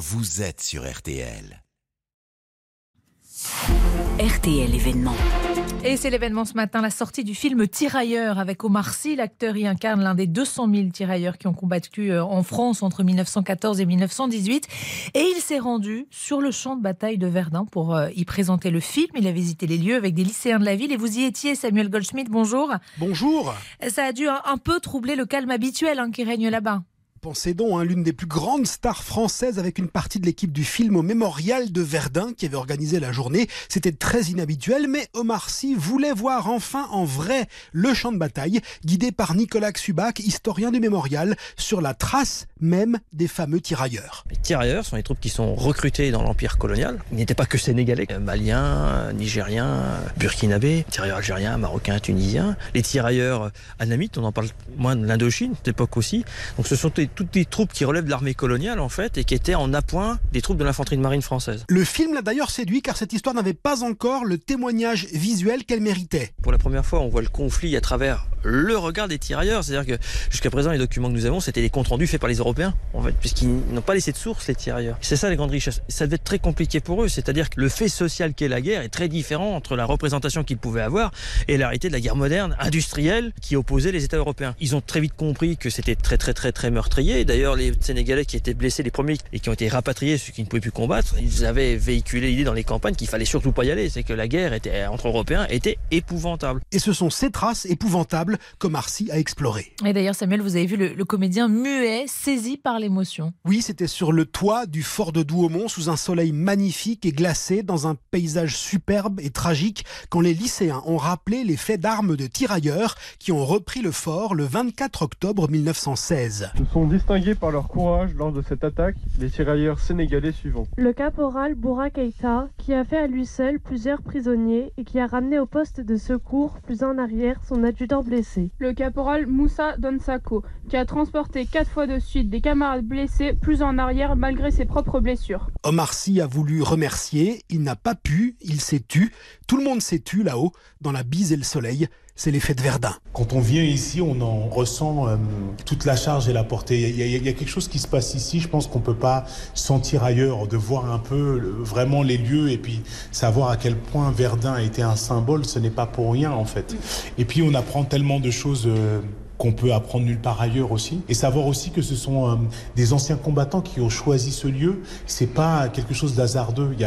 vous êtes sur RTL. RTL événement. Et c'est l'événement ce matin, la sortie du film Tirailleurs avec Omar Sy. L'acteur y incarne l'un des 200 000 tirailleurs qui ont combattu euh, en France entre 1914 et 1918. Et il s'est rendu sur le champ de bataille de Verdun pour euh, y présenter le film. Il a visité les lieux avec des lycéens de la ville. Et vous y étiez, Samuel Goldschmidt, bonjour. Bonjour. Ça a dû un peu troubler le calme habituel hein, qui règne là-bas. Pensez donc, hein, l'une des plus grandes stars françaises avec une partie de l'équipe du film au Mémorial de Verdun qui avait organisé la journée. C'était très inhabituel, mais Omar Sy voulait voir enfin en vrai le champ de bataille, guidé par Nicolas Xubac, historien du Mémorial, sur la trace même des fameux tirailleurs. Les tirailleurs sont les troupes qui sont recrutées dans l'empire colonial. Ils n'étaient pas que sénégalais, maliens, nigériens, burkinabés, tirailleurs algériens, marocains, tunisiens. Les tirailleurs anamites, on en parle moins de l'Indochine, cette époque aussi. Donc ce sont toutes les troupes qui relèvent de l'armée coloniale en fait et qui étaient en appoint des troupes de l'infanterie de marine française. Le film l'a d'ailleurs séduit car cette histoire n'avait pas encore le témoignage visuel qu'elle méritait. Pour la première fois, on voit le conflit à travers le regard des tirailleurs. C'est-à-dire que jusqu'à présent, les documents que nous avons, c'était des comptes rendus faits par les Européens, en fait, puisqu'ils n'ont pas laissé de source, les tirailleurs. C'est ça les grandes richesses. Ça devait être très compliqué pour eux. C'est-à-dire que le fait social qu'est la guerre est très différent entre la représentation qu'ils pouvaient avoir et la réalité de la guerre moderne, industrielle, qui opposait les États européens. Ils ont très vite compris que c'était très, très, très, très meurtrier. D'ailleurs, les Sénégalais qui étaient blessés, les premiers, et qui ont été rapatriés, ceux qui ne pouvaient plus combattre, ils avaient véhiculé l'idée dans les campagnes qu'il fallait surtout pas y aller. C'est que la guerre était, entre Européens était épouvantable. Et ce sont ces traces épouvantables que Marcy à explorer. Et d'ailleurs, Samuel, vous avez vu le, comédien muet, saisi par l'émotion. Oui, c'était sur le toit du fort de Douaumont, sous un soleil magnifique et glacé, dans un paysage superbe et tragique, quand les lycéens ont rappelé les faits d'armes de tirailleurs qui ont repris le fort le 24 octobre 1916. Ils sont distingués par leur courage lors de cette attaque les tirailleurs sénégalais suivants. Le caporal Boura Keïta, qui a fait à lui seul plusieurs prisonniers et qui a ramené au poste de secours plus en arrière son adjudant blessé. Le caporal Moussa Donsako, qui a transporté quatre fois de suite des camarades blessés plus en arrière malgré ses propres blessures. Omar Sy a voulu remercier, il n'a pas pu, il s'est tu. Tout le monde s'est tu là-haut, dans la bise et le soleil. C'est l'effet de Verdun. Quand on vient ici, on en ressent euh, toute la charge et la portée. Il y, a, quelque chose qui se passe ici, je pense qu'on ne peut pas sentir ailleurs, de voir un peu vraiment les lieux et puis savoir à quel point Verdun a été un symbole, ce n'est pas pour rien en fait. Et puis on apprend tellement de choses. Euh, qu'on peut apprendre nulle part ailleurs aussi. Et savoir aussi que ce sont euh, des anciens combattants qui ont choisi ce lieu. C'est pas quelque chose d'hasardeux. Il y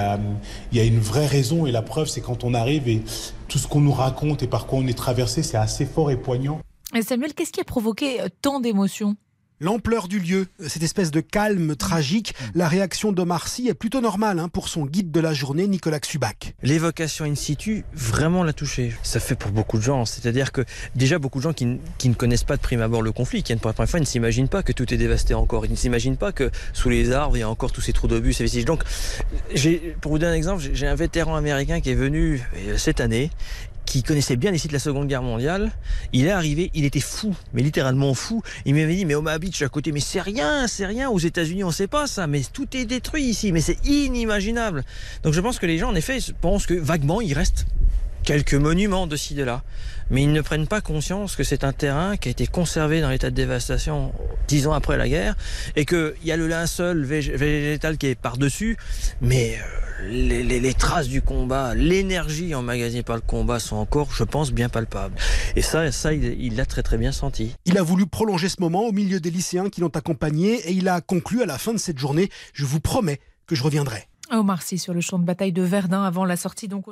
a, une vraie raison et la preuve, c'est quand on arrive et tout ce qu'on nous raconte et par quoi on est traversé, c'est assez fort et poignant. Samuel, qu'est-ce qui a provoqué euh, tant d'émotions? L'ampleur du lieu, cette espèce de calme tragique, mm. la réaction d'Omar Sy est plutôt normale hein, pour son guide de la journée, Nicolas Xubac. L'évocation in situ vraiment l'a touché. Ça fait pour beaucoup de gens. C'est-à-dire que déjà beaucoup de gens qui, ne connaissent pas de prime abord le conflit, qui pour la première fois, ils ne s'imaginent pas que tout est dévasté encore. Ils ne s'imaginent pas que sous les arbres, il y a encore tous ces trous d'obus, ces vestiges. Donc, pour vous donner un exemple, j'ai un vétéran américain qui est venu euh, cette année qui connaissait bien les sites de la Seconde Guerre mondiale. Il est arrivé, il était fou, mais littéralement fou. Il m'avait dit, mais Omaha Beach à côté, mais c'est rien, c'est rien. Aux États-Unis, on sait pas ça, mais tout est détruit ici, mais c'est inimaginable. Donc je pense que les gens, en effet, pensent que vaguement, il reste quelques monuments de ci, de là. Mais ils ne prennent pas conscience que c'est un terrain qui a été conservé dans l'état de dévastation dix ans après la guerre et qu'il y a le linceul végétal qui est par-dessus, mais euh, les, traces du combat, l'énergie emmagasinée par le combat sont encore, je pense, bien palpables. Et ça, ça il l'a très très bien senti. Il a voulu prolonger ce moment au milieu des lycéens qui l'ont accompagné et il a conclu à la fin de cette journée, je vous promets que je reviendrai. Omar Sy sur le champ de bataille de Verdun avant la sortie donc